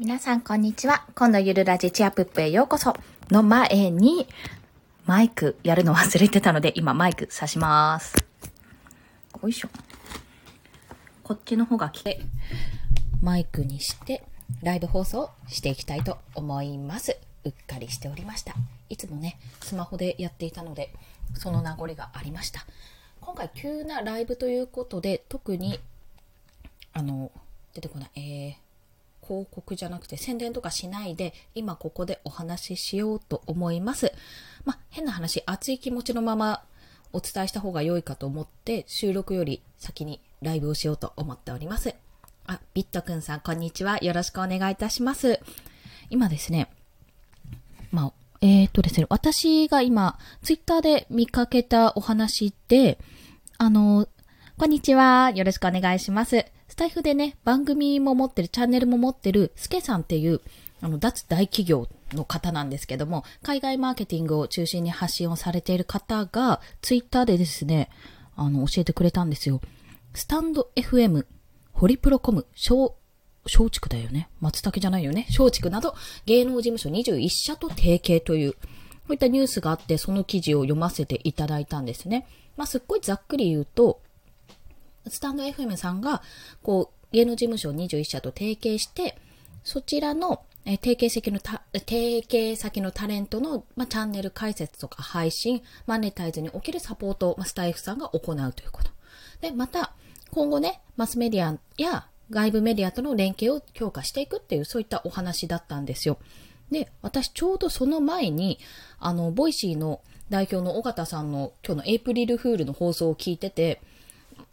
皆さん、こんにちは。今度ゆるラジチアプップへようこそ。の前に、マイクやるの忘れてたので、今マイク差します。よいしょ。こっちの方が来て、マイクにして、ライブ放送していきたいと思います。うっかりしておりました。いつもね、スマホでやっていたので、その名残がありました。今回急なライブということで、特に、あの、出てこない、えー、広告じゃなくて宣伝とかしないで今ここでお話ししようと思います。まあ、変な話、熱い気持ちのままお伝えした方が良いかと思って収録より先にライブをしようと思っております。あ、ビットくんさん、こんにちは。よろしくお願いいたします。今ですね、まあ、えー、っとですね、私が今、ツイッターで見かけたお話で、あの、こんにちは。よろしくお願いします。スタイフでね、番組も持ってる、チャンネルも持ってる、スケさんっていう、あの、脱大企業の方なんですけども、海外マーケティングを中心に発信をされている方が、ツイッターでですね、あの、教えてくれたんですよ。スタンド FM、ホリプロコム、小、松竹だよね。松茸じゃないよね。松竹など、芸能事務所21社と提携という、こういったニュースがあって、その記事を読ませていただいたんですね。まあ、すっごいざっくり言うと、スタンド FM さんが、こう、芸能事務所21社と提携して、そちらの、え提携先のた、提携先のタレントの、まあ、チャンネル開設とか配信、マネタイズにおけるサポートを、まあ、スタイフさんが行うということ。で、また、今後ね、マスメディアや外部メディアとの連携を強化していくっていう、そういったお話だったんですよ。で、私ちょうどその前に、あの、 Voicy の代表の緒方さんの今日のエイプリルフールの放送を聞いてて、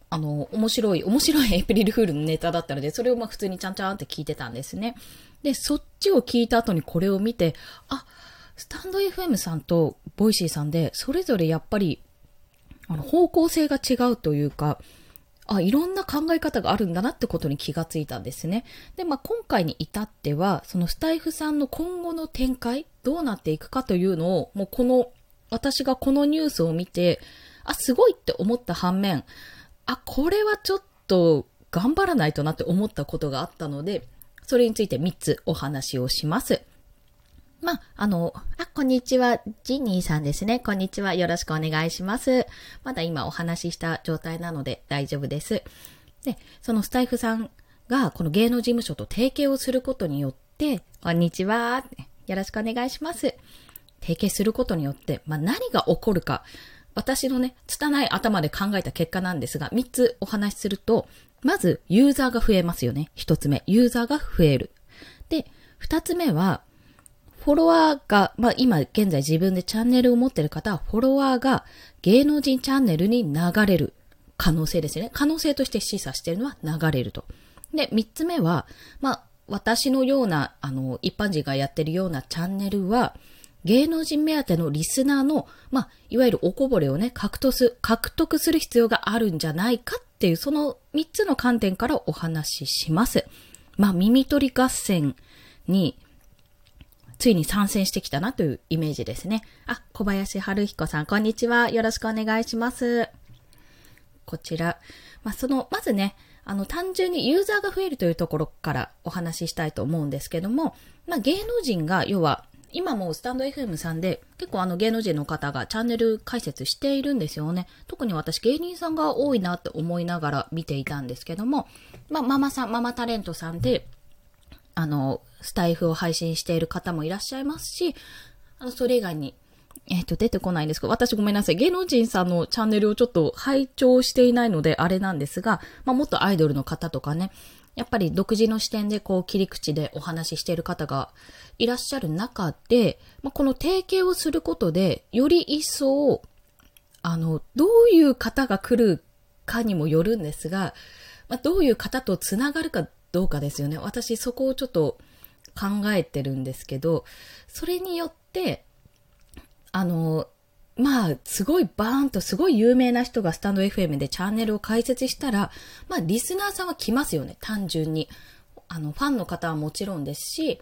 あの、面白い、面白い エイプリルフールのネタだったので、それをまあ普通にちゃんちゃんって聞いてたんですね。で、そっちを聞いた後にこれを見て、あ、スタンド FM さんと Voicy さんで、それぞれやっぱり、あの、方向性が違うというか、あ、いろんな考え方があるんだなってことに気がついたんですね。で、まあ、今回に至っては、そのスタイフさんの今後の展開、どうなっていくかというのを、もうこの、私がこのニュースを見て、あ、すごいって思った反面、あ、これはちょっと頑張らないとなって思ったことがあったので、それについて3つお話をします。まあ、あの、あ、こんにちは、ジニーさんですね。こんにちは。よろしくお願いします。まだ今お話しした状態なので大丈夫です。で、そのスタイフさんがこの芸能事務所と提携をすることによって、こんにちは。よろしくお願いします。提携することによって、まあ、何が起こるか。私のね、拙い頭で考えた結果なんですが、3つお話しすると、まず、ユーザーが増えますよね。1つ目、ユーザーが増える。で、2つ目は、フォロワーが、まあ今現在自分でチャンネルを持ってる方は、フォロワーが芸能人チャンネルに流れる可能性ですね。可能性として示唆しているのは流れると。で、三つ目は、まあ私のような、あの、一般人がやってるようなチャンネルは、芸能人目当てのリスナーの、まあ、いわゆるおこぼれをね、獲得す、獲得する必要があるんじゃないかっていう、その三つの観点からお話しします。まあ、耳取り合戦に、ついに参戦してきたなというイメージですね。あ、小林春彦さん、こんにちは。よろしくお願いします。こちら。まあ、その、まずね、あの、単純にユーザーが増えるというところからお話ししたいと思うんですけども、まあ、芸能人が、要は、今もスタンド FM さんで結構あの芸能人の方がチャンネル開設しているんですよね。特に私芸人さんが多いなって思いながら見ていたんですけども、まあママさん、ママタレントさんで、あの、スタイフを配信している方もいらっしゃいますし、あの、それ以外に、えっ、と、出てこないんですけど、私ごめんなさい。芸能人さんのチャンネルをちょっと拝聴していないので、あれなんですが、まあ、もっとアイドルの方とかね、やっぱり独自の視点でこう切り口でお話ししている方がいらっしゃる中で、まあ、この提携をすることで、より一層、あの、どういう方が来るかにもよるんですが、まあ、どういう方とつながるかどうかですよね。私そこをちょっと考えてるんですけど、それによって、あの、まあ、すごいバーンとすごい有名な人がスタンド FM でチャンネルを開設したら、まあ、リスナーさんは来ますよね、単純に。あの、ファンの方はもちろんですし、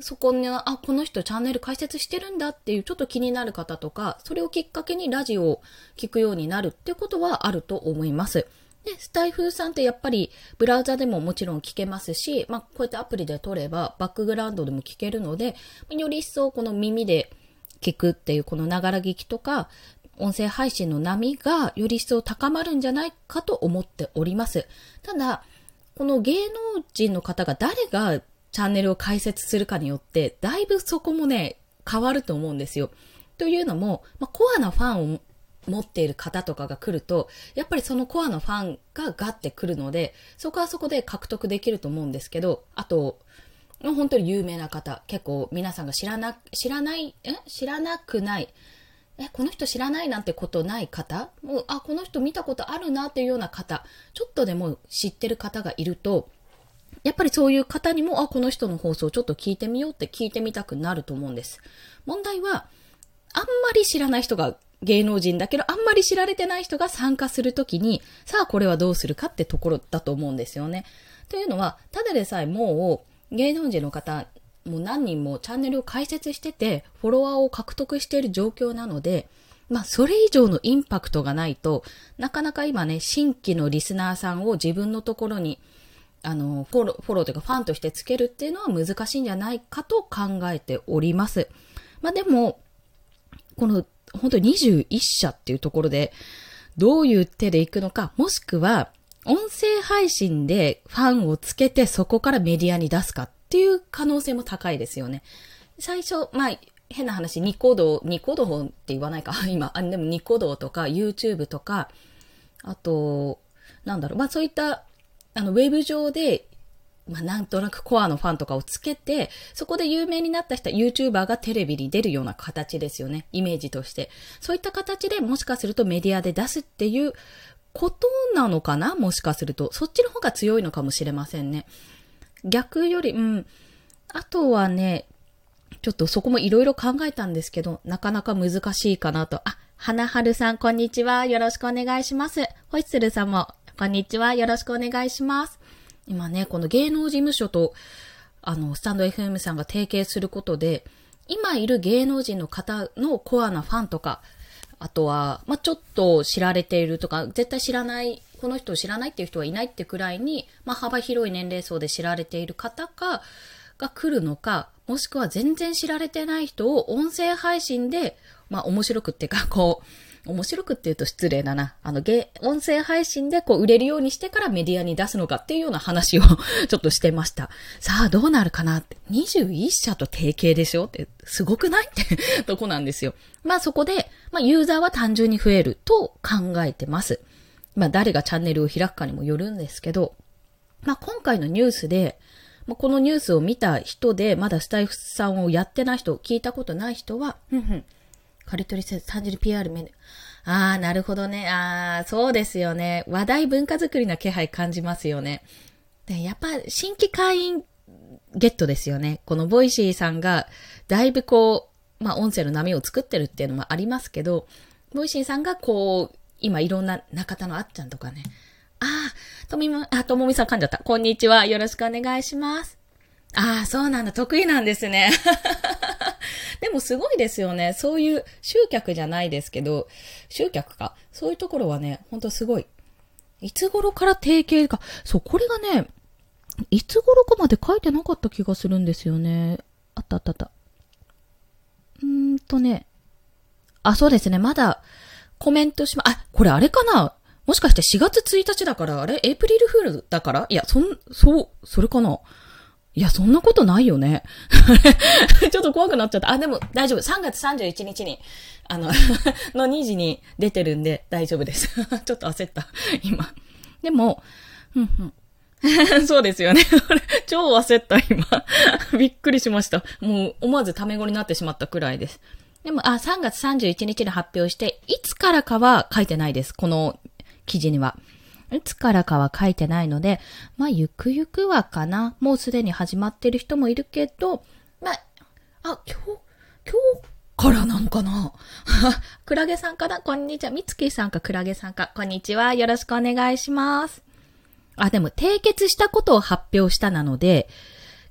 そこに、あ、この人チャンネル開設してるんだっていうちょっと気になる方とか、それをきっかけにラジオを聞くようになるってことはあると思います。で、スタイフさんってやっぱりブラウザでももちろん聞けますし、まあこうやってアプリで撮ればバックグラウンドでも聞けるので、より一層この耳で聞くっていうこのながら聞きとか、音声配信の波がより一層高まるんじゃないかと思っております。ただ、この芸能人の方が誰がチャンネルを開設するかによって、だいぶそこもね、変わると思うんですよ。というのも、まあ、コアなファンを持っている方とかが来ると、やっぱりそのコアのファンがガッて来るので、そこはそこで獲得できると思うんですけど、あと、本当に有名な方、結構皆さんが知らな、知らない、え？知らなくない、え、この人知らないなんてことない方？もう、あ、この人見たことあるなっていうような方、ちょっとでも知ってる方がいると、やっぱりそういう方にも、あ、この人の放送ちょっと聞いてみようって聞いてみたくなると思うんです。問題は、あんまり知らない人が芸能人だけど、あんまり知られてない人が参加するときに、さあこれはどうするかってところだと思うんですよね。というのは、ただでさえもう芸能人の方もう何人もチャンネルを開設してて、フォロワーを獲得している状況なので、まあ、それ以上のインパクトがないと、なかなか今ね、新規のリスナーさんを自分のところに、あの、フォロー、フォローというかファンとしてつけるっていうのは難しいんじゃないかと考えております。まあ、でも、この、本当に21社っていうところで、どういう手で行くのか、もしくは、音声配信でファンをつけてそこからメディアに出すかっていう可能性も高いですよね。最初、まあ、変な話、ニコ動、ニコ動って言わないか、今、あ、でもニコ動とか YouTube とか、あと、なんだろう、まあそういった、あの、ウェブ上で、まあなんとなくコアのファンとかをつけて、そこで有名になった人は YouTuber がテレビに出るような形ですよね。イメージとして。そういった形でもしかするとメディアで出すっていうことなのかな？もしかすると。そっちの方が強いのかもしれませんね。逆より、うん。あとはね、ちょっとそこもいろいろ考えたんですけど、なかなか難しいかなと。あ、花春さん、こんにちは。よろしくお願いします。ホイッスルさんも、こんにちは。よろしくお願いします。今ね、この芸能事務所と、あの、スタンド FM さんが提携することで、今いる芸能人の方のコアなファンとか、あとは、まあ、ちょっと知られているとか、絶対知らないこの人を知らないっていう人はいないってくらいに、まあ、幅広い年齢層で知られている方か、が来るのか、もしくは全然知られてない人を音声配信で、まあ面白くっていうか、こう、面白くって言うと失礼だな。あの、ゲ、音声配信でこう売れるようにしてからメディアに出すのかっていうような話を ちょっとしてました。さあ、どうなるかなって。21社と提携でしょって、すごくないって とこなんですよ。まあそこで、まあユーザーは単純に増えると考えてます。まあ誰がチャンネルを開くかにもよるんですけど、まあ今回のニュースで、まあ、このニュースを見た人で、まだスタイフさんをやってない人、聞いたことない人は、ふんふん。刈り取りせず単純に PR メニュー。ああ、なるほどね。ああ、そうですよね。話題文化作りな気配感じますよね。で、やっぱ新規会員ゲットですよね。この Voicy さんが、だいぶこう、まあ音声の波を作ってるっていうのもありますけど、 Voicy さんがこう、今いろんな中田のあっちゃんとかね。ああ、とみも、あ、ともみさん噛んじゃった。こんにちは。よろしくお願いします。ああ、そうなんだ。得意なんですね。でもすごいですよね。そういう集客じゃないですけど、集客か。そういうところはね、ほんとすごい。いつ頃から提携か。そう、これがね、いつ頃かまで書いてなかった気がするんですよね。あったあったあった。うーんとね。あ、そうですね。まだ、コメントしま、あ、これあれかなもしかして4月1日だから、あれ？エイプリルフールだから？いや、そん、そう、それかないや、そんなことないよね。ちょっと怖くなっちゃった。あ、でも大丈夫。3月31日に、あの の2時に出てるんで大丈夫です。ちょっと焦った。今。でも、うんうん。そうですよね。超焦った、今。びっくりしました。もう、思わずタメ語になってしまったくらいです。でも、あ、3月31日に発表して、いつからかは書いてないです。この記事には。いつからかは書いてないので、まあ、ゆくゆくはかな。もうすでに始まってる人もいるけど、まあ、あ、今日、今日からなのかな クラゲさんかな？こんにちは。みつきさんか？クラゲさんか？こんにちは。よろしくお願いします。あ、でも、締結したことを発表したなので、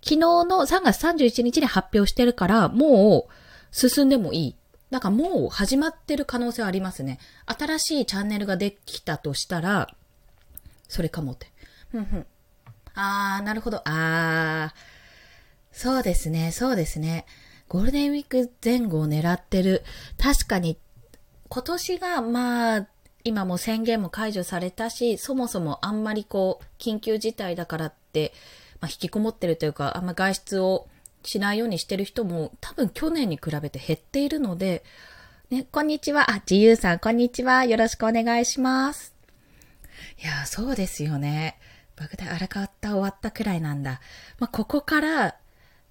昨日の3月31日に発表してるから、もう、進んでもいい。なんかもう始まってる可能性はありますね。新しいチャンネルができたとしたら、それかもって。ふんふん。あー、なるほど。あー、そうですね、そうですね。ゴールデンウィーク前後を狙ってる。確かに、今年が、まあ、今も宣言も解除されたし、そもそもあんまりこう、緊急事態だからって、まあ、引きこもってるというか、あんま外出をしないようにしてる人も多分去年に比べて減っているので、ね、こんにちは。あ、自由さん、こんにちは。よろしくお願いします。いや、そうですよね。爆弾荒川った終わったくらいなんだ。まあ、ここから、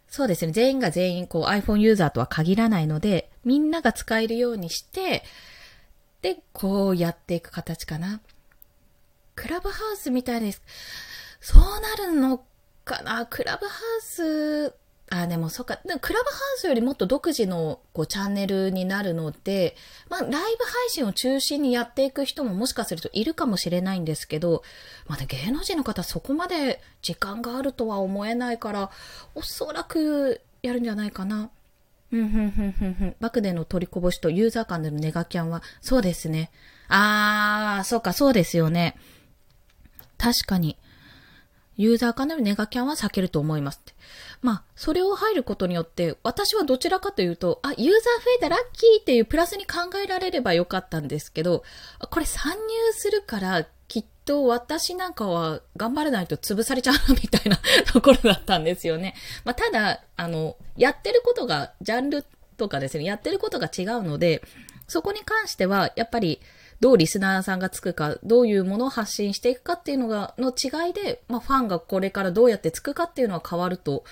そうですね。全員が全員こう iPhone ユーザーとは限らないので、みんなが使えるようにして、で、こうやっていく形かな。クラブハウスみたいです。そうなるのかなクラブハウスあ、でもそっか。クラブハウスよりもっと独自のこうチャンネルになるので、まあ、ライブ配信を中心にやっていく人ももしかするといるかもしれないんですけど、まだ芸能人の方そこまで時間があるとは思えないから、おそらくやるんじゃないかな。ふんふんふんふんふん。バクでの取りこぼしとユーザー間でのネガキャンは、そうですね。あー、そうか、そうですよね。確かに。ユーザー間でのネガキャンは避けると思います。まあ、それを入ることによって、私はどちらかというと、あ、ユーザー増えたラッキーっていうプラスに考えられればよかったんですけど、これ参入するから、きっと私なんかは頑張らないと潰されちゃうみたいなところだったんですよね。まあ、ただ、あの、やってることが、ジャンルとかですね、やってることが違うので、そこに関しては、やっぱり、どうリスナーさんがつくか、どういうものを発信していくかっていうのが、の違いで、まあ、ファンがこれからどうやってつくかっていうのは変わると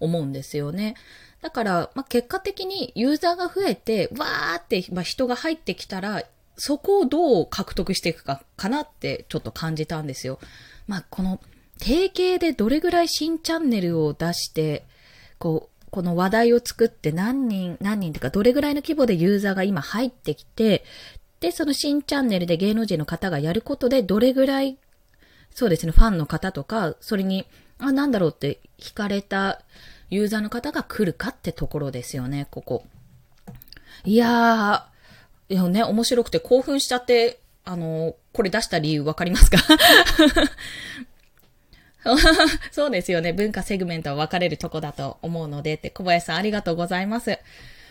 思うんですよね。だから、まあ、結果的にユーザーが増えて、わーって、まあ、人が入ってきたら、そこをどう獲得していくか、かなってちょっと感じたんですよ。まあ、この、定型でどれぐらい新チャンネルを出して、こう、この話題を作って何人、何人とかどれぐらいの規模でユーザーが今入ってきて、で、その新チャンネルで芸能人の方がやることで、どれぐらい、そうですね、ファンの方とか、それに、あ、なんだろうって惹かれたユーザーの方が来るかってところですよね、ここ。いやー、いやね、面白くて興奮しちゃって、あの、これ出した理由わかりますか？そうですよね。文化セグメントは分かれるとこだと思うのでって、小林さんありがとうございます。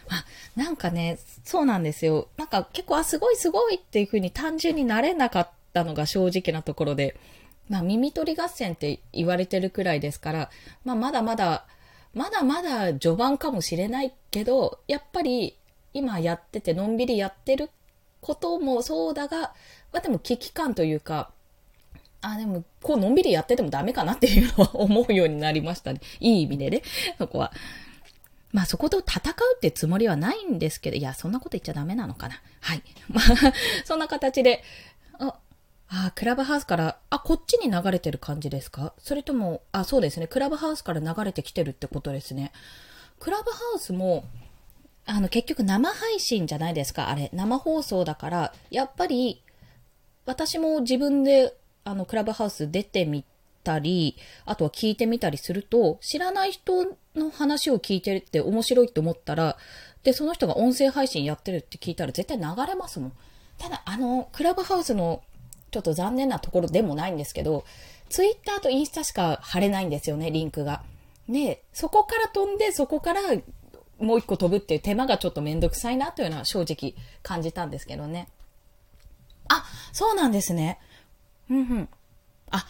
あ、なんかね、そうなんですよ。なんか結構、あ、すごいすごいっていう風に単純になれなかったのが正直なところで、まあ耳取り合戦って言われてるくらいですから、まあまだまだ、まだまだ序盤かもしれないけど、やっぱり今やっててのんびりやってることもそうだが、まあでも危機感というか、あ、でも、こうのんびりやっててもダメかなっていうのは思うようになりましたね。いい意味でね、そこは。まあそこと戦うってつもりはないんですけど、いや、そんなこと言っちゃダメなのかな。はい。まあ、そんな形で、あ、あ、クラブハウスから、あ、こっちに流れてる感じですか？それとも、あ、そうですね。クラブハウスから流れてきてるってことですね。クラブハウスも、あの、結局生配信じゃないですかあれ。生放送だから、やっぱり、私も自分で、あの、クラブハウス出てみてたり、あとは聞いてみたりすると、知らない人の話を聞いてるって面白いって思ったら、で、その人が音声配信やってるって聞いたら絶対流れますもん。ただ、あの、クラブハウスのちょっと残念なところでもないんですけど、ツイッターとインスタしか貼れないんですよね、リンクが。で、そこから飛んで、そこからもう一個飛ぶっていう手間がちょっとめんどくさいなというのは正直感じたんですけどね。あ、そうなんですね。うんうん。あ、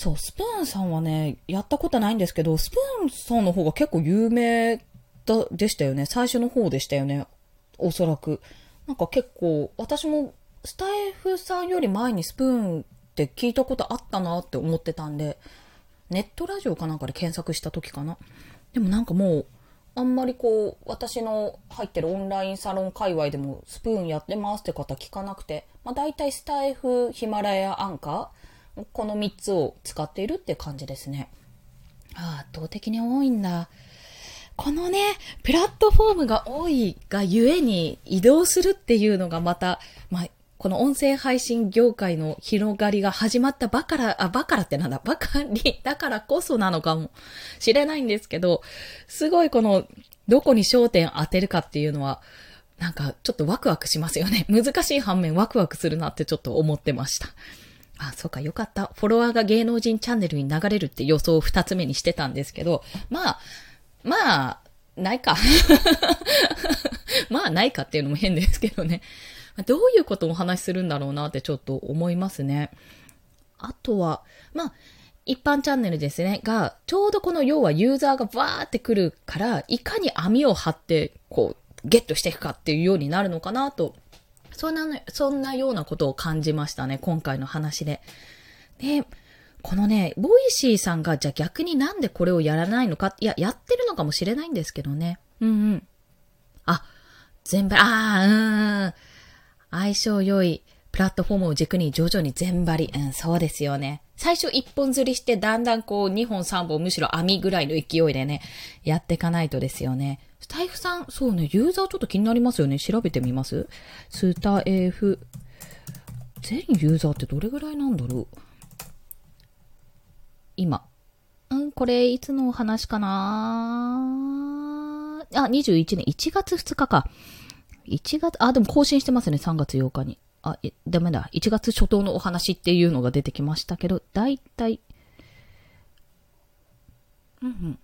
そう、スプーンさんはね、やったことないんですけど、スプーンさんの方が結構有名だ、でしたよね。最初の方でしたよね。おそらく。なんか結構、私もスタイフさんより前にスプーンって聞いたことあったなって思ってたんで、ネットラジオかなんかで検索した時かな。でもなんかもう、あんまりこう、私の入ってるオンラインサロン界隈でもスプーンやってますって方聞かなくて、まあ大体スタイフ、ヒマラヤ、アンカー、この3つを使っているって感じですね。圧倒的に多いんだ。このね、プラットフォームが多いがゆえに移動するっていうのがまた、まあ、この音声配信業界の広がりが始まったばから、あ、ばからってなんだ、ばかり だからこそなのかもしれないんですけど、すごいこの、どこに焦点当てるかっていうのは、なんかちょっとワクワクしますよね。難しい反面ワクワクするなってちょっと思ってました。あ、そうか、よかった。フォロワーが芸能人チャンネルに流れるって予想を二つ目にしてたんですけど、まあ、まあ、ないか。まあ、ないかっていうのも変ですけどね。どういうことをお話しするんだろうなってちょっと思いますね。あとは、まあ、一般チャンネルですね。が、ちょうどこの要はユーザーがバーってくるから、いかに網を張って、こう、ゲットしていくかっていうようになるのかなと、そんな、そんなようなことを感じましたね。今回の話で。で、このね、 Voicy さんが、じゃあ逆になんでこれをやらないのか、いや、やってるのかもしれないんですけどね。うんうん。あ、全部、ああ、うん。相性良いプラットフォームを軸に徐々に全張り。うん、そうですよね。最初一本釣りして、だんだんこう二本三本むしろ網ぐらいの勢いでね、やっていかないとですよね。スタエフさん、そうね、ユーザーちょっと気になりますよね。調べてみます？スタイフ。全ユーザーってどれぐらいなんだろう？今。うん、これ、いつのお話かな？あ、21年、1月2日か。1月、あ、でも更新してますね、3月8日に。あ、ダメだ。1月初頭のお話っていうのが出てきましたけど、だいたい、うんうん。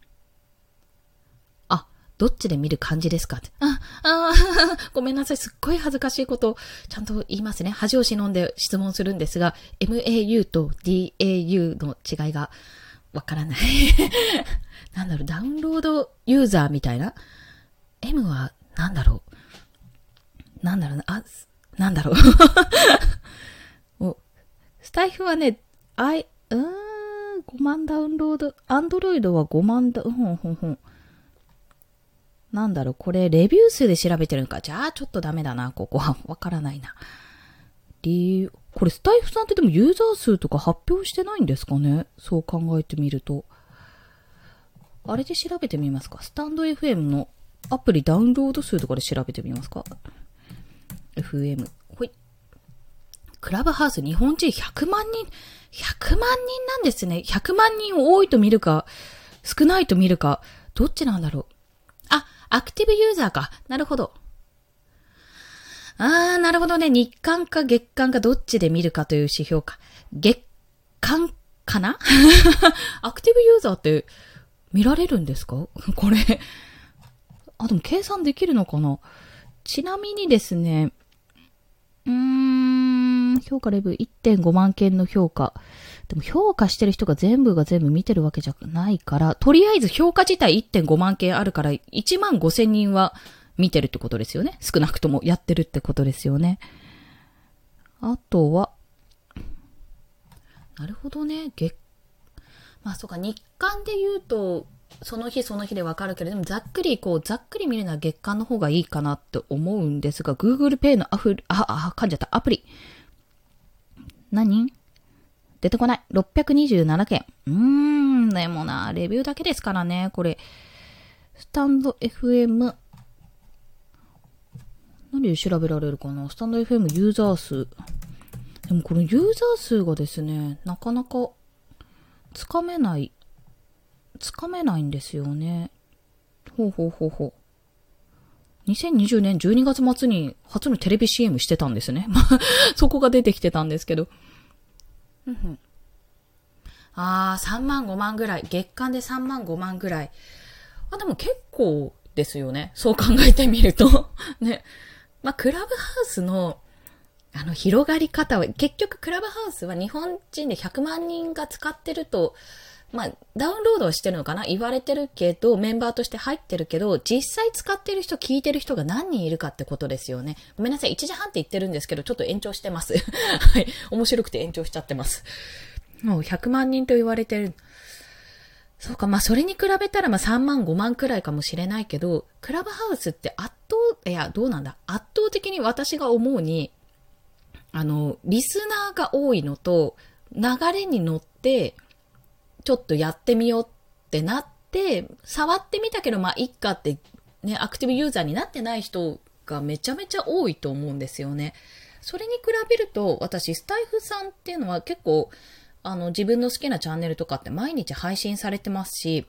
どっちで見る感じですか？ってあ、あ ごめんなさい。すっごい恥ずかしいことをちゃんと言いますね。恥を忍んで質問するんですが、MAU と DAU の違いがわからない なんだろう、ダウンロードユーザーみたいな ?M はなんだろうなんだろうな、あ、なんだろう お、スタイフはね、あい、うーん、5万ダウンロード、アンドロイドは5万ダウン、ほんほんほん。なんだろう、これ、レビュー数で調べてるのか。じゃあ、ちょっとダメだな、ここは。わからないな。理由、これ、スタイフさんってでもユーザー数とか発表してないんですかね？そう考えてみると。あれで調べてみますか？スタンド FM のアプリダウンロード数とかで調べてみますか？FM。ほい。クラブハウス日本人100万人、100万人なんですね。100万人多いと見るか、少ないと見るか、どっちなんだろう？アクティブユーザーか。なるほど。あー、なるほどね。日間か月間かどっちで見るかという指標か。月間かな？アクティブユーザーって見られるんですか？これ。あ、でも計算できるのかな？ちなみにですね、うーん、評価レベル1.5万件の評価。でも評価してる人が全部が全部見てるわけじゃないから、とりあえず評価自体1.5万件あるから、1万5千人は見てるってことですよね。少なくともやってるってことですよね。あとは、なるほどね。月、まあそうか、日間で言うと、その日その日でわかるけれども、ざっくり、こう、ざっくり見るのは月間の方がいいかなって思うんですが、Google Pay のアフ、あ、あ、噛んじゃった、アプリ。何？出てこない。627件。うーん、でもな、レビューだけですからね、これ。スタンド FM。何で調べられるかな？スタンド FM ユーザー数。でもこのユーザー数がですね、なかなかつかめないつかめないんですよね。ほうほうほうほう。2020年12月末に初のテレビ CM してたんですね。ま、そこが出てきてたんですけど。ああ、3万5万ぐらい。月間で3万5万ぐらい。あ、でも結構ですよね。そう考えてみると。ね。まあ、クラブハウスの、あの、広がり方は、結局クラブハウスは日本人で100万人が使ってるとまあ、ダウンロードはしてるのかな？言われてるけど、メンバーとして入ってるけど、実際使ってる人、聞いてる人が何人いるかってことですよね。ごめんなさい、1時半って言ってるんですけど、ちょっと延長してます。はい。面白くて延長しちゃってます。もう100万人と言われてる。そうか、まあそれに比べたらまあ3万5万くらいかもしれないけど、クラブハウスって圧倒、いや、どうなんだ？圧倒的に私が思うに、あの、リスナーが多いのと、流れに乗って、ちょっとやってみようってなって、触ってみたけど、まあ、いっかって、ね、アクティブユーザーになってない人がめちゃめちゃ多いと思うんですよね。それに比べると、私、スタイフさんっていうのは結構、あの、自分の好きなチャンネルとかって毎日配信されてますし、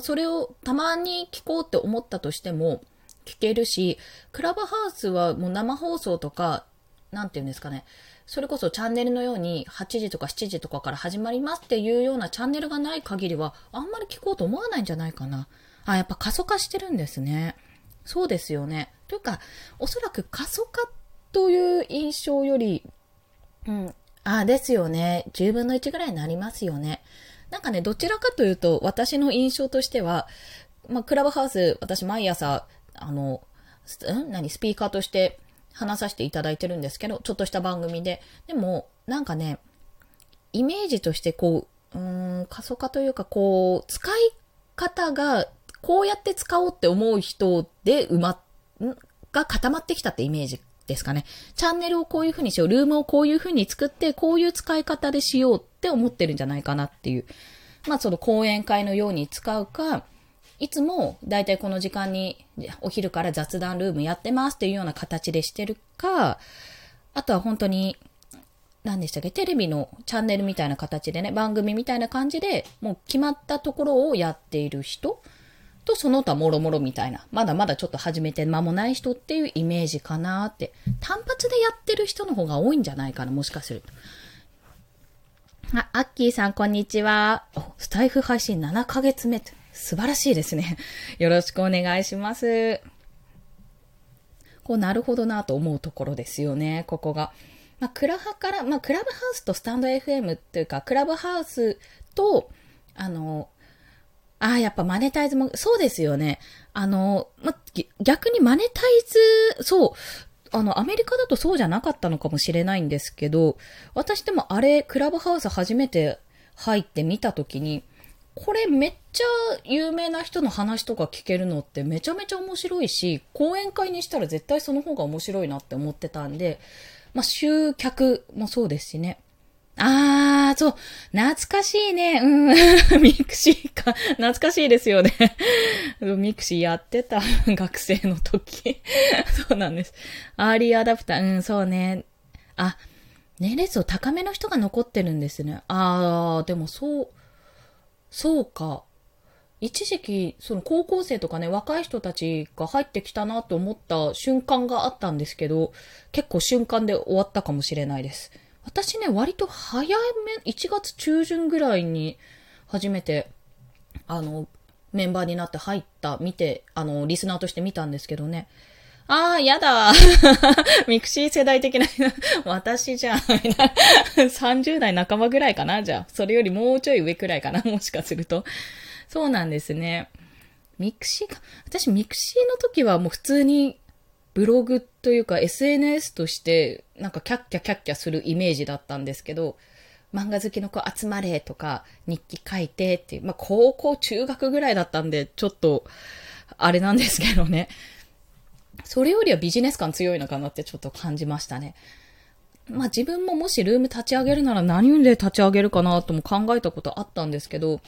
それをたまに聞こうって思ったとしても、聞けるし、クラブハウスはもう生放送とか、なんて言うんですかね、それこそチャンネルのように8時とか7時とかから始まりますっていうようなチャンネルがない限りは、あんまり聞こうと思わないんじゃないかな。あ、やっぱ過疎化してるんですね。そうですよね。というか、おそらく過疎化という印象より、うん、あ、ですよね。10分の1ぐらいになりますよね。なんかね、どちらかというと、私の印象としては、まあ、クラブハウス、私毎朝、あの、ん？何、スピーカーとして話させていただいてるんですけど、ちょっとした番組で。でも、なんかね、イメージとしてこう、うーん、過疎化というか、こう、使い方が、こうやって使おうって思う人で埋ま、が固まってきたってイメージですかね。チャンネルをこういう風にしよう、ルームをこういう風に作って、こういう使い方でしようって思ってるんじゃないかなっていう。まあその講演会のように使うか、いつもだいたいこの時間にお昼から雑談ルームやってますっていうような形でしてるか、あとは本当に、何でしたっけ、テレビのチャンネルみたいな形でね、番組みたいな感じで、もう決まったところをやっている人とその他もろもろみたいな、まだまだちょっと始めて間もない人っていうイメージかなって、単発でやってる人の方が多いんじゃないかな、もしかすると。あ、アッキーさん、こんにちは。スタイフ配信7ヶ月目。素晴らしいですね。よろしくお願いします。こう、なるほどなと思うところですよね、ここが。まあ、クラハから、まあ、クラブハウスとスタンド FM っていうか、クラブハウスと、あの、ああ、やっぱマネタイズも、そうですよね。あの、ま、逆にマネタイズ、そう、あの、アメリカだとそうじゃなかったのかもしれないんですけど、私でもあれ、クラブハウス初めて入ってみたときに、これめっちゃ有名な人の話とか聞けるのってめちゃめちゃ面白いし、講演会にしたら絶対その方が面白いなって思ってたんで、まあ、集客もそうですしね。あー、そう、懐かしいね。うん、mixi か。懐かしいですよね。mixi やってた、学生の時。そうなんです。アーリーアダプター、うん、そうね。あ、年齢層高めの人が残ってるんですね。あー、でもそう、そうか。一時期、その高校生とかね、若い人たちが入ってきたなと思った瞬間があったんですけど、結構瞬間で終わったかもしれないです。私ね、割と早め、1月中旬ぐらいに初めて、あの、メンバーになって入った、見て、あの、リスナーとして見たんですけどね。ああ、やだ。mixi 世代的な、私じゃん。30代半ばぐらいかなじゃあ。それよりもうちょい上くらいかな もしかすると。そうなんですね。 mixi か。私、 mixi の時はもう普通にブログというか SNS としてなんかキャッキャキャッキャするイメージだったんですけど、漫画好きの子集まれとか日記書いてっていう、まあ高校中学ぐらいだったんでちょっとあれなんですけどね。それよりはビジネス感強いのかなってちょっと感じましたね。まあ自分ももしルーム立ち上げるなら何で立ち上げるかなとも考えたことあったんですけど、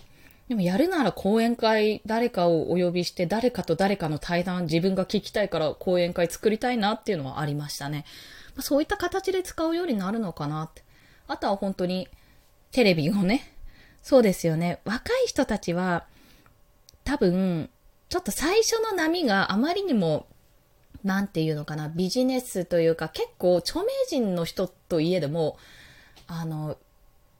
でもやるなら講演会、誰かをお呼びして、誰かと誰かの対談、自分が聞きたいから講演会作りたいなっていうのはありましたね。まあ、そういった形で使うようになるのかなって。あとは本当に、テレビをね。そうですよね。若い人たちは、多分、ちょっと最初の波があまりにも、なんていうのかな、ビジネスというか、結構著名人の人といえども、あの、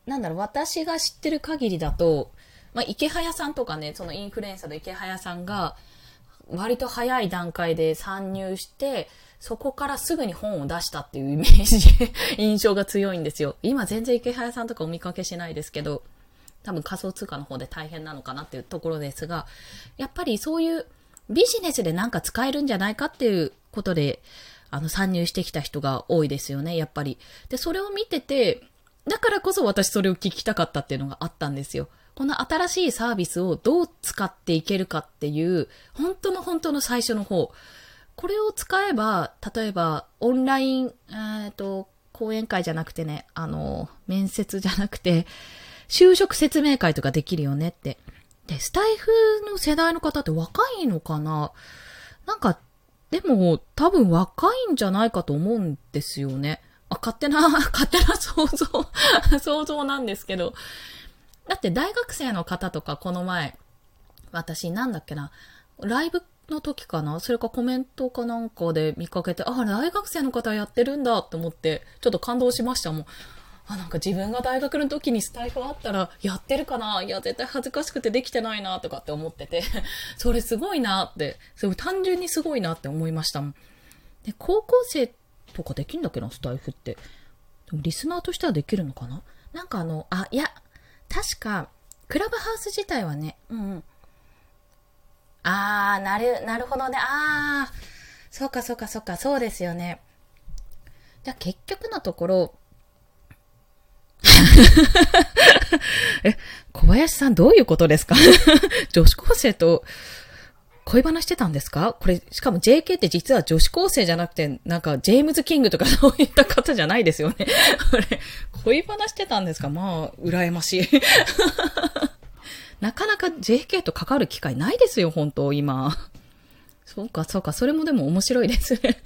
なんだろう、私が知ってる限りだと、まあ、池早さんとかね、そのインフルエンサーの池早さんが、割と早い段階で参入して、そこからすぐに本を出したっていうイメージ、印象が強いんですよ。今全然池早さんとかお見かけしないですけど、多分仮想通貨の方で大変なのかなっていうところですが、やっぱりそういうビジネスでなんか使えるんじゃないかっていうことで、あの、参入してきた人が多いですよね、やっぱり。で、それを見てて、だからこそ私それを聞きたかったっていうのがあったんですよ。この新しいサービスをどう使っていけるかっていう、本当の本当の最初の方。これを使えば、例えば、オンライン、えっ、と、講演会じゃなくてね、あの、面接じゃなくて、就職説明会とかできるよねって。で、スタイフの世代の方って若いのかな？なんか、でも、多分若いんじゃないかと思うんですよね。あ、勝手な、勝手な想像、想像なんですけど。だって大学生の方とかこの前、私なんだっけな、ライブの時かな？それかコメントかなんかで見かけて、あ、大学生の方やってるんだって思って、ちょっと感動しましたもん。あ、なんか自分が大学の時にスタイフあったらやってるかな？いや、絶対恥ずかしくてできてないなとかって思ってて、それすごいなって、すごい単純にすごいなって思いましたもん。で、高校生とかできんだっけな、スタイフって。でもリスナーとしてはできるのかな？なんかあの、あ、いや、確か、クラブハウス自体はね、うんうん。あー、なる、なるほどね。あー、そうかそうかそうか、そうですよね。じゃ結局のところ、え、小林さんどういうことですか？女子高生と恋話してたんですか？これ、しかも JK って実は女子高生じゃなくて、なんかジェームズ・キングとかそういった方じゃないですよね。これ、恋話してたんですか？まあ、羨ましい。なかなか JK と関わる機会ないですよ、本当今。そうか、そうか、それもでも面白いですね。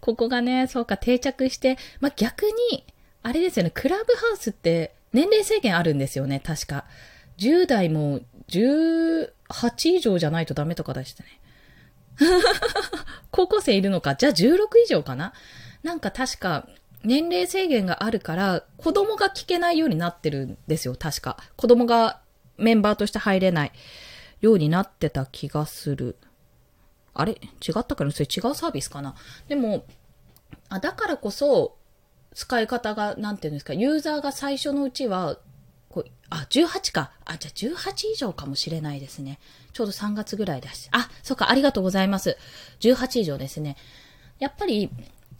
ここがね、そうか、定着して、まあ、逆に、あれですよね、クラブハウスって年齢制限あるんですよね、確か。10代も18以上じゃないとダメとかでしたね。高校生いるのか。じゃあ16以上かななんか確か年齢制限があるから子供が聞けないようになってるんですよ、確か。子供がメンバーとして入れないようになってた気がする。あれ？違ったかな？それ違うサービスかな？でも、あ、だからこそ、使い方が、なんていうんですか、ユーザーが最初のうちは、こうあ、18か。あ、じゃあ18以上かもしれないですね。ちょうど3月ぐらいだし。あ、そっか、ありがとうございます。18以上ですね。やっぱり、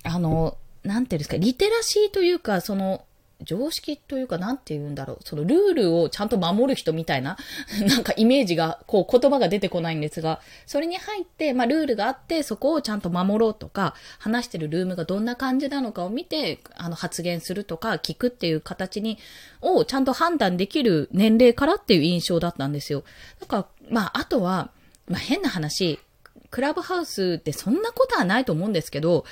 あの、なんていうんですか、リテラシーというか、その、常識というか、なんて言うんだろう。そのルールをちゃんと守る人みたいな、なんかイメージが、こう言葉が出てこないんですが、それに入って、まあルールがあって、そこをちゃんと守ろうとか、話してるルームがどんな感じなのかを見て、あの発言するとか、聞くっていう形に、をちゃんと判断できる年齢からっていう印象だったんですよ。だから、まああとは、まあ変な話、クラブハウスってそんなことはないと思うんですけど、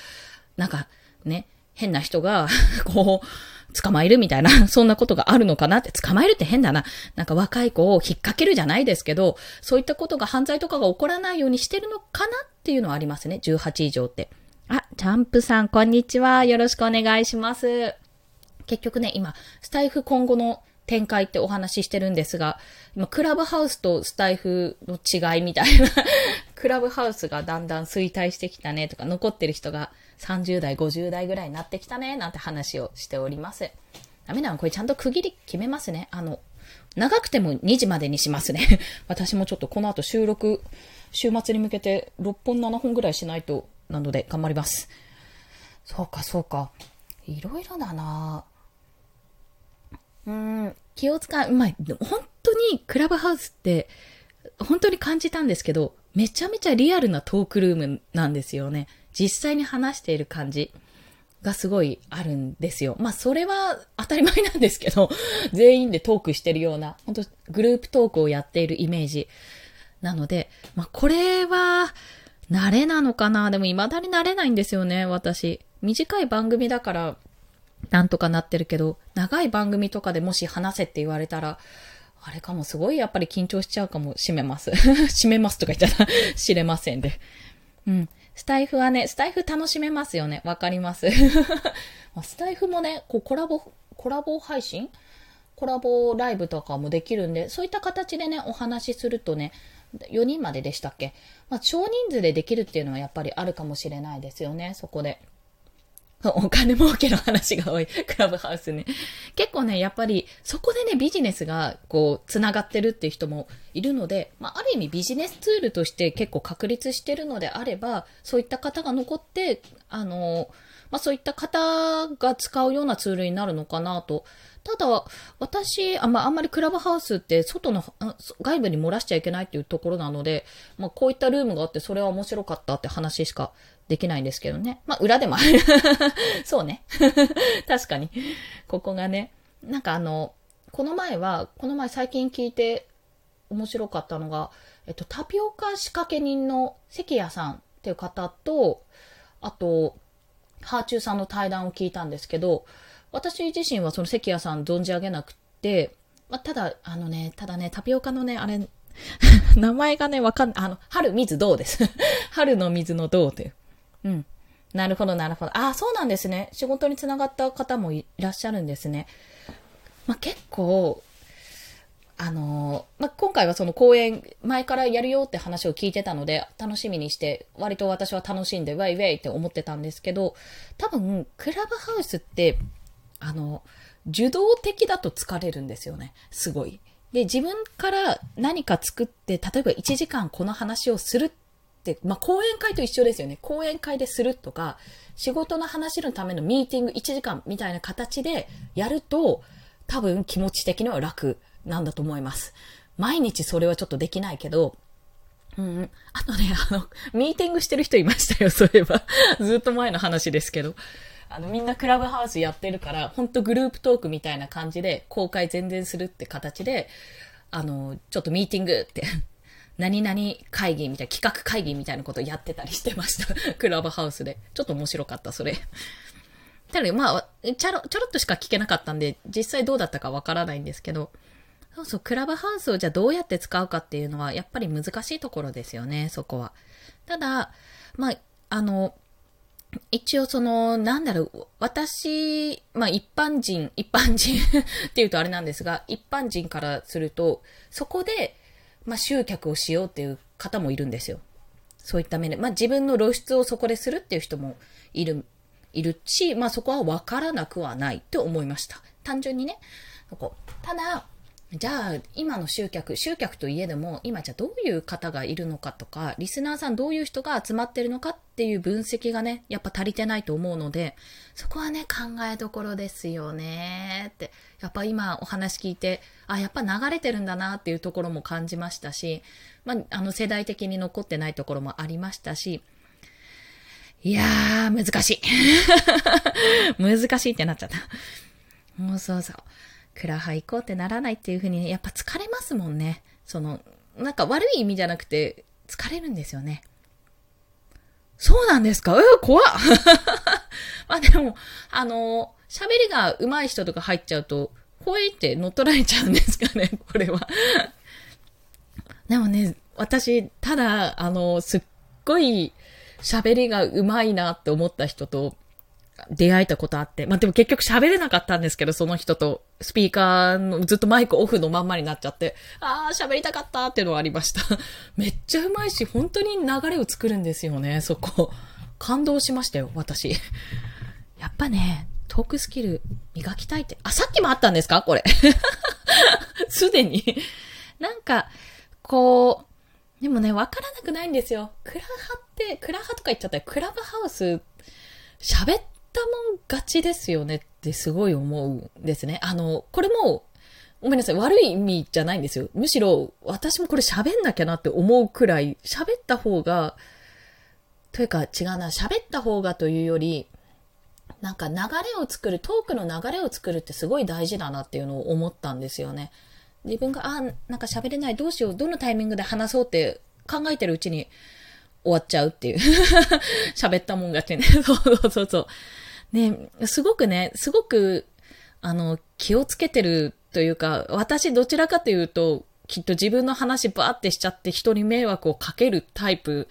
なんかね、変な人がこう、捕まえるみたいな、そんなことがあるのかなって、捕まえるって変だな。なんか若い子を引っ掛けるじゃないですけど、そういったことが犯罪とかが起こらないようにしてるのかなっていうのはありますね。18以上って。あ、チャンプさん、こんにちは。よろしくお願いします。結局ね、今、スタイフ今後の展開ってお話ししてるんですが、今、クラブハウスとスタイフの違いみたいな クラブハウスがだんだん衰退してきたねとか、残ってる人が30代、50代ぐらいになってきたね、なんて話をしております。ダメなのこれちゃんと区切り決めますね。あの、長くても2時までにしますね。私もちょっとこの後収録、週末に向けて6本7本ぐらいしないと、なので頑張ります。そうか、そうか。いろいろだなうん、気を使う。うまい。本当にクラブハウスって、本当に感じたんですけど、めちゃめちゃリアルなトークルームなんですよね。実際に話している感じがすごいあるんですよ。まあそれは当たり前なんですけど、全員でトークしてるような、本当グループトークをやっているイメージなので、まあこれは慣れなのかな？でも未だに慣れないんですよね、私。短い番組だからなんとかなってるけど、長い番組とかでもし話せって言われたら、あれかもすごいやっぱり緊張しちゃうかもしめます。しめますとか言ったら 知れませんで。うん。スタイフはね、スタイフ楽しめますよね。わかります。スタイフもね、こうコラボ、コラボ配信？コラボライブとかもできるんで、そういった形でね、お話しするとね、4人まででしたっけ？まあ、少人数でできるっていうのはやっぱりあるかもしれないですよね、そこで。お金儲けの話が多い、クラブハウスね。結構ね、やっぱり、そこでね、ビジネスが、こう、繋がってるっていう人もいるので、まあ、ある意味ビジネスツールとして結構確立してるのであれば、そういった方が残って、あの、まあ、そういった方が使うようなツールになるのかなと。ただ、私、あんまあんまりクラブハウスって外の、外部に漏らしちゃいけないっていうところなので、まあ、こういったルームがあって、それは面白かったって話しかできないんですけどね。まあ、裏でもある。そうね。確かに。ここがね。なんかあの、この前は、この前最近聞いて面白かったのが、えっと、タピオカ仕掛け人の関谷さんっていう方と、あと、ハーチューさんの対談を聞いたんですけど、私自身はその関谷さん存じ上げなくて、まあ、ただ、あのね、ただね、タピオカのね、あれ、名前がね、わかんない。あの、春水どうです。春の水のどうという。うん。なるほど、なるほど。ああ、そうなんですね。仕事につながった方もいらっしゃるんですね。まあ、結構、あのまあ、今回はその公演、前からやるよって話を聞いてたので、楽しみにして、割と私は楽しんで、ウェイウェイって思ってたんですけど、多分、クラブハウスって、あの、受動的だと疲れるんですよね。すごい。で、自分から何か作って、例えば1時間この話をするっって、まあ、講演会と一緒ですよね。講演会でするとか、仕事の話のためのミーティング1時間みたいな形でやると、多分気持ち的には楽なんだと思います。毎日それはちょっとできないけど、うん。あとね、あの、ミーティングしてる人いましたよ、そういえば。ずっと前の話ですけど。あの、みんなクラブハウスやってるから、ほんとグループトークみたいな感じで、公開全然するって形で、あの、ちょっとミーティングって何々会議みたいな、企画会議みたいなことやってたりしてました。クラブハウスで。ちょっと面白かった、それ。ただ、まあ、ちょろ、ちょろっとしか聞けなかったんで、実際どうだったかわからないんですけど、そうそう、クラブハウスをじゃあどうやって使うかっていうのは、やっぱり難しいところですよね、そこは。ただ、まあ、あの、一応その、なんだろう、私、まあ一般人、一般人 っていうとあれなんですが、一般人からすると、そこで、まあ集客をしようっていう方もいるんですよ。そういった面で。まあ自分の露出をそこでするっていう人もいる、いるし、まあそこはわからなくはないと思いました。単純にね。ただ、じゃあ、今の集客、集客といえども、今じゃあどういう方がいるのかとか、リスナーさんどういう人が集まってるのかっていう分析がね、やっぱ足りてないと思うので、そこはね、考えどころですよねって。やっぱ今お話聞いて、あ、やっぱ流れてるんだなっていうところも感じましたし、まあ、あの世代的に残ってないところもありましたし、いやー、難しい。難しいってなっちゃった。もうそうそう。クラハ行こうってならないっていうふうに、やっぱ疲れますもんね。その、なんか悪い意味じゃなくて、疲れるんですよね。そうなんですか？う怖っ まあでも、あの、喋りが上手い人とか入っちゃうと、ほいって乗っ取られちゃうんですかね、これはでもね、私、ただ、あの、すっごい喋りが上手いなって思った人と、出会えたことあって。まあ、でも結局喋れなかったんですけど、その人と、スピーカーの、ずっとマイクオフのまんまになっちゃって、あー、喋りたかったっていうのはありました。めっちゃうまいし、本当に流れを作るんですよね、そこ。感動しましたよ、私。やっぱね、トークスキル磨きたいって。あ、さっきもあったんですか？これ。すでに。なんか、こう、でもね、わからなくないんですよ。クラハって、クラハとか言っちゃったら、クラブハウス、喋っったもん勝ちですよねってすごい思うんですね。あの、これも、ごめんなさい。悪い意味じゃないんですよ。むしろ、私もこれ喋んなきゃなって思うくらい、喋った方が、というか違うな、喋った方がというより、なんか流れを作る、トークの流れを作るってすごい大事だなっていうのを思ったんですよね。自分が、あ、なんか喋れない、どうしよう、どのタイミングで話そうって考えてるうちに終わっちゃうっていう。喋ったもん勝ちね。そうそうそうそう。ね、すごくね、すごく、あの、気をつけてるというか、私どちらかというと、きっと自分の話バーってしちゃって人に迷惑をかけるタイプ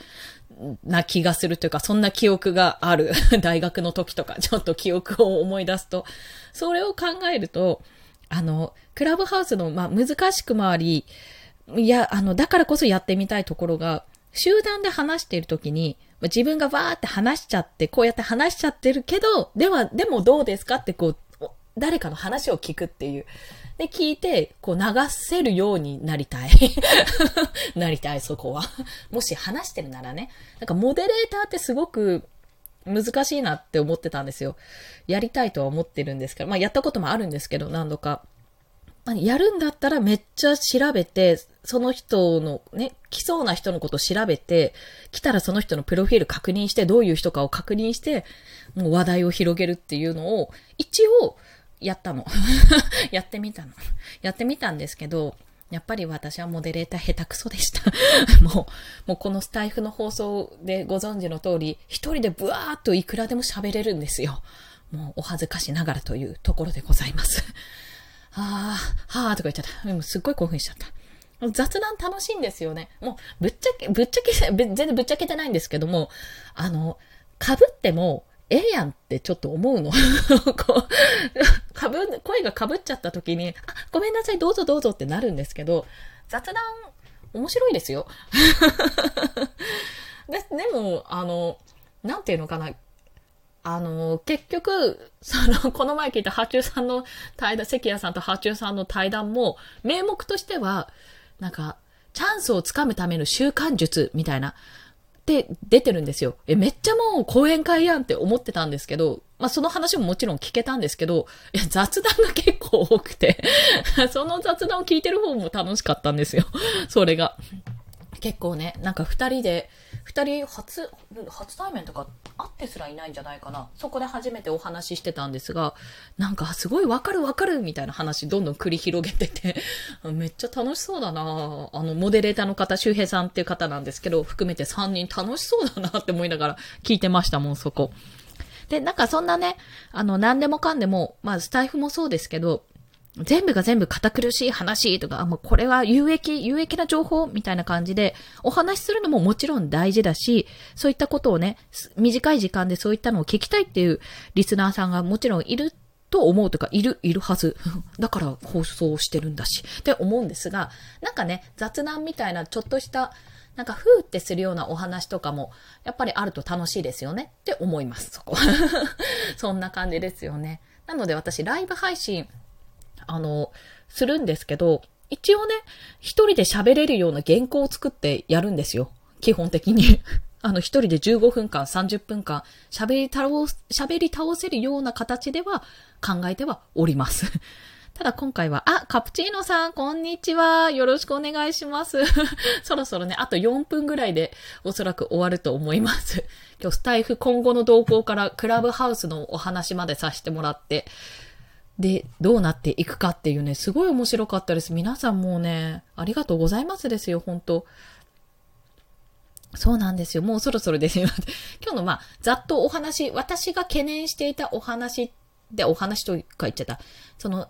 な気がするというか、そんな記憶がある。大学の時とか、ちょっと記憶を思い出すと。それを考えると、あの、クラブハウスの、まあ、難しくもあり、いや、あの、だからこそやってみたいところが、集団で話している時に、自分がわーって話しちゃって、こうやって話しちゃってるけど、では、でもどうですかってこう、誰かの話を聞くっていう。で、聞いて、こう流せるようになりたい。なりたい、そこは。もし話してるならね。なんかモデレーターってすごく難しいなって思ってたんですよ。やりたいとは思ってるんですけど、まあやったこともあるんですけど、何度か。やるんだったらめっちゃ調べて、その人のね、来そうな人のことを調べて、来たらその人のプロフィール確認して、どういう人かを確認して、もう話題を広げるっていうのを、一応、やったの。やってみたの。やってみたんですけど、やっぱり私はモデレーター下手くそでした。もう、もうこのスタイフの放送でご存知の通り、一人でブワーっといくらでも喋れるんですよ。もうお恥ずかしながらというところでございます。はあ、はあとか言っちゃった。でもすっごい興奮しちゃった。雑談楽しいんですよね。もう、ぶっちゃけ、ぶっちゃけ、全然ぶっちゃけてないんですけども、あの、被っても、ええやんってちょっと思うの。こう、かぶ、声が被っちゃった時に、あ、ごめんなさい、どうぞどうぞってなるんですけど、雑談、面白いですよ。ででも、あの、なんていうのかな。あの、結局、その、この前聞いたハチューさんの対談、関谷さんとハチューさんの対談も、名目としては、なんか、チャンスをつかむための習慣術みたいな、って出てるんですよ。え、めっちゃもう講演会やんって思ってたんですけど、まあその話ももちろん聞けたんですけど、いや雑談が結構多くて その雑談を聞いてる方も楽しかったんですよ。それが。結構ね、なんか二人で、二人初、初対面とか会ってすらいないんじゃないかな。そこで初めてお話ししてたんですが、なんかすごいわかるわかるみたいな話どんどん繰り広げてて めっちゃ楽しそうだなあの、モデレーターの方、周平さんっていう方なんですけど、含めて3人楽しそうだなって思いながら聞いてましたもん、そこ。で、なんかそんなね、あの、何でもかんでも、まあ、スタイフもそうですけど、全部が全部堅苦しい話とか、もうこれは有益、有益な情報みたいな感じでお話しするのももちろん大事だし、そういったことをね、短い時間でそういったのを聞きたいっていうリスナーさんがもちろんいると思うとか、いる、いるはず。だから放送してるんだし、って思うんですが、なんかね、雑談みたいなちょっとした、なんか、ふーってするようなお話とかも、やっぱりあると楽しいですよねって思います、そこ。そんな感じですよね。なので私、ライブ配信、あの、するんですけど、一応ね、一人で喋れるような原稿を作ってやるんですよ。基本的に。あの、一人で15分間、30分間、喋り倒、喋り倒せるような形では考えてはおります。ただ今回は、あ、カプチーノさん、こんにちは。よろしくお願いします。そろそろね、あと4分ぐらいでおそらく終わると思います。今日スタイフ今後の動向からクラブハウスのお話までさせてもらって、で、どうなっていくかっていうね、すごい面白かったです。皆さんもうね、ありがとうございますですよ、本当そうなんですよ。もうそろそろですよ。今日のまあ、ざっとお話、私が懸念していたお話で、お話とか言っちゃった。その、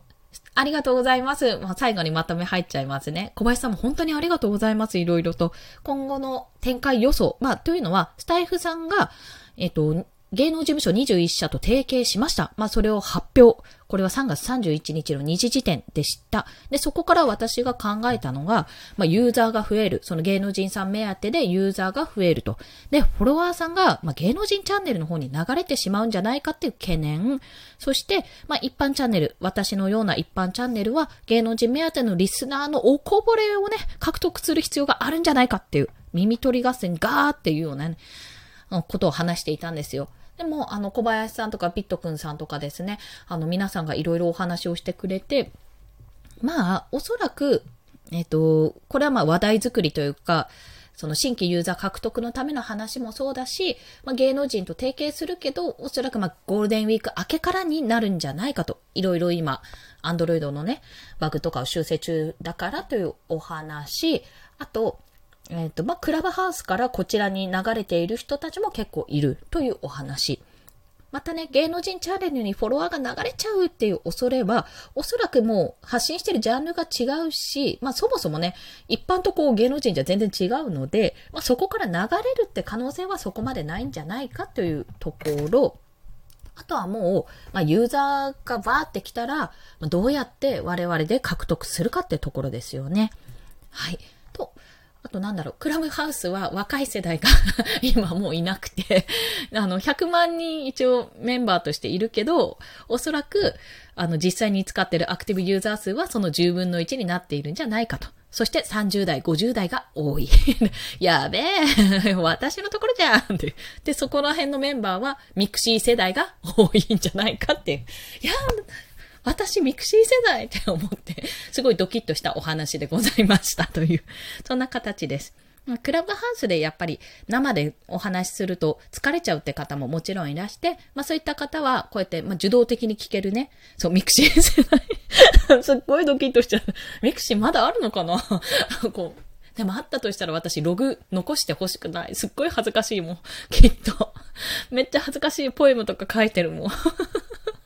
ありがとうございます。まあ、最後にまとめ入っちゃいますね。小林さんも本当にありがとうございます。いろいろと。今後の展開予想。まあ、というのは、スタイフさんが、えっと、芸能事務所21社と提携しました。まあ、それを発表。これは3月31日の2時時点でした。で、そこから私が考えたのが、まあ、ユーザーが増える。その芸能人さん目当てでユーザーが増えると。で、フォロワーさんが、まあ、芸能人チャンネルの方に流れてしまうんじゃないかっていう懸念。そして、まあ、一般チャンネル。私のような一般チャンネルは、芸能人目当てのリスナーのおこぼれをね、獲得する必要があるんじゃないかっていう、耳取り合戦ガーっていうようなね、ことを話していたんですよ。でも、あの、小林さんとかピットくんさんとかですね、あの、皆さんがいろいろお話をしてくれて、まあ、おそらく、えっ、と、これはまあ話題作りというか、その新規ユーザー獲得のための話もそうだし、まあ、芸能人と提携するけど、おそらくまあゴールデンウィーク明けからになるんじゃないかと。いろいろ今、アンドロイドのね、バグとかを修正中だからというお話。あと、えっ、ー、と、まあ、クラブハウスからこちらに流れている人たちも結構いるというお話。またね、芸能人チャンネルにフォロワーが流れちゃうっていう恐れは、おそらくもう発信してるジャンルが違うし、まあそもそもね、一般とこう芸能人じゃ全然違うので、まあそこから流れるって可能性はそこまでないんじゃないかというところ、あとはもう、まあ、ユーザーがバーってきたら、どうやって我々で獲得するかってところですよね。はい。あとなんだろう、クラブハウスは若い世代が 今もういなくてあの、100万人一応メンバーとしているけど、おそらく、あの、実際に使ってるアクティブユーザー数はその10分の1になっているんじゃないかと。そして30代、50代が多い。やべえ、私のところじゃんって。で、そこら辺のメンバーは mixi 世代が多いんじゃないかって。いや私 mixi 世代って思って、すごいドキッとしたお話でございましたという、そんな形です。クラブハウスでやっぱり生でお話しすると疲れちゃうって方ももちろんいらして、まあそういった方はこうやってまあ受動的に聞けるね、そう、 mixi 世代 すっごいドキッとしちゃう。 mixi まだあるのかな？こう。でもあったとしたら私ログ残してほしくない。すっごい恥ずかしいもん。きっと。めっちゃ恥ずかしいポエムとか書いてるもん。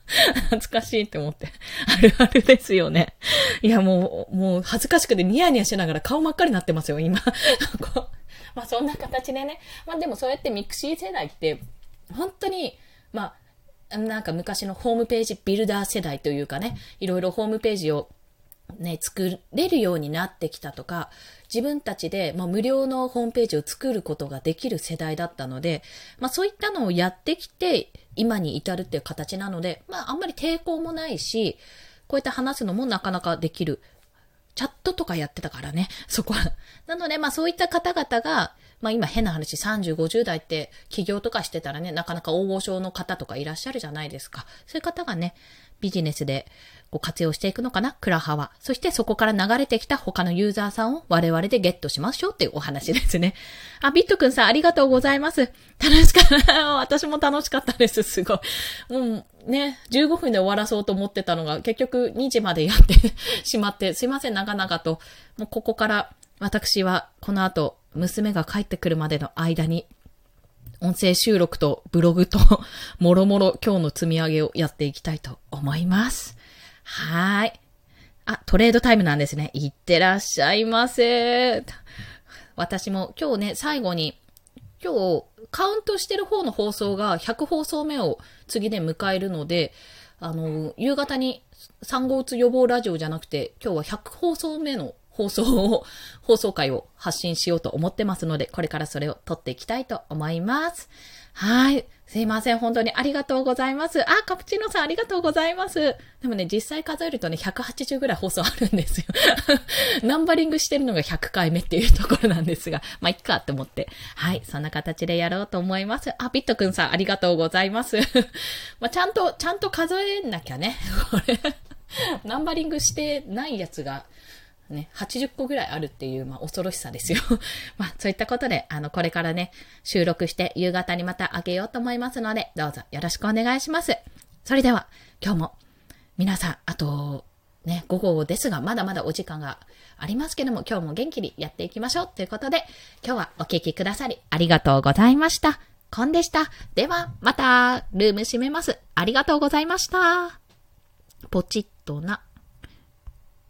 恥ずかしいって思って。あるあるですよね。いや、もう、もう恥ずかしくてニヤニヤしながら顔真っ赤になってますよ、今。まあそんな形でね。まあでもそうやって mixi 世代って、本当に、まあ、なんか昔のホームページビルダー世代というかね、いろいろホームページをね、作れるようになってきたとか、自分たちで、まあ、無料のホームページを作ることができる世代だったので、まあ、そういったのをやってきて、今に至るっていう形なので、まあ、あんまり抵抗もないし、こうやって話すのもなかなかできる。チャットとかやってたからね、そこは。なので、まあそういった方々が、まあ今変な話、30、50代って起業とかしてたらね、なかなか大御所の方とかいらっしゃるじゃないですか。そういう方がね、ビジネスでこう活用していくのかな、クラハは。そしてそこから流れてきた他のユーザーさんを我々でゲットしましょうっていうお話ですね。あ、ビットくんさんありがとうございます。楽しかった。私も楽しかったです、すごい。もうね、15分で終わらそうと思ってたのが結局2時までやってしまって、すいません、長々と。もうここから私はこの後娘が帰ってくるまでの間に音声収録とブログともろもろ今日の積み上げをやっていきたいと思います。はい。あ、トレードタイムなんですね。いってらっしゃいませ。私も今日ね、最後に、今日カウントしてる方の放送が100放送目を次で迎えるので、あの、夕方に産後うつ予防ラジオじゃなくて、今日は100放送目の放送を、放送回を発信しようと思ってますので、これからそれを撮っていきたいと思います。はい。すいません。本当にありがとうございます。あ、カプチーノさんありがとうございます。でもね、実際数えるとね、180ぐらい放送あるんですよ。ナンバリングしてるのが100回目っていうところなんですが、まあ、いっかって思って。はい。そんな形でやろうと思います。あ、ビットくんさんありがとうございます。まあ、ちゃんと、ちゃんと数えなきゃね。これ ナンバリングしてないやつが、ね、80個ぐらいあるっていう、まあ、恐ろしさですよ。まあ、そういったことで、あの、これからね、収録して夕方にまたあげようと思いますので、どうぞよろしくお願いします。それでは、今日も、皆さん、あと、ね、午後ですが、まだまだお時間がありますけども、今日も元気にやっていきましょうということで、今日はお聴きくださり、ありがとうございました。コンでした。では、また、ルーム閉めます。ありがとうございました。ポチッとな。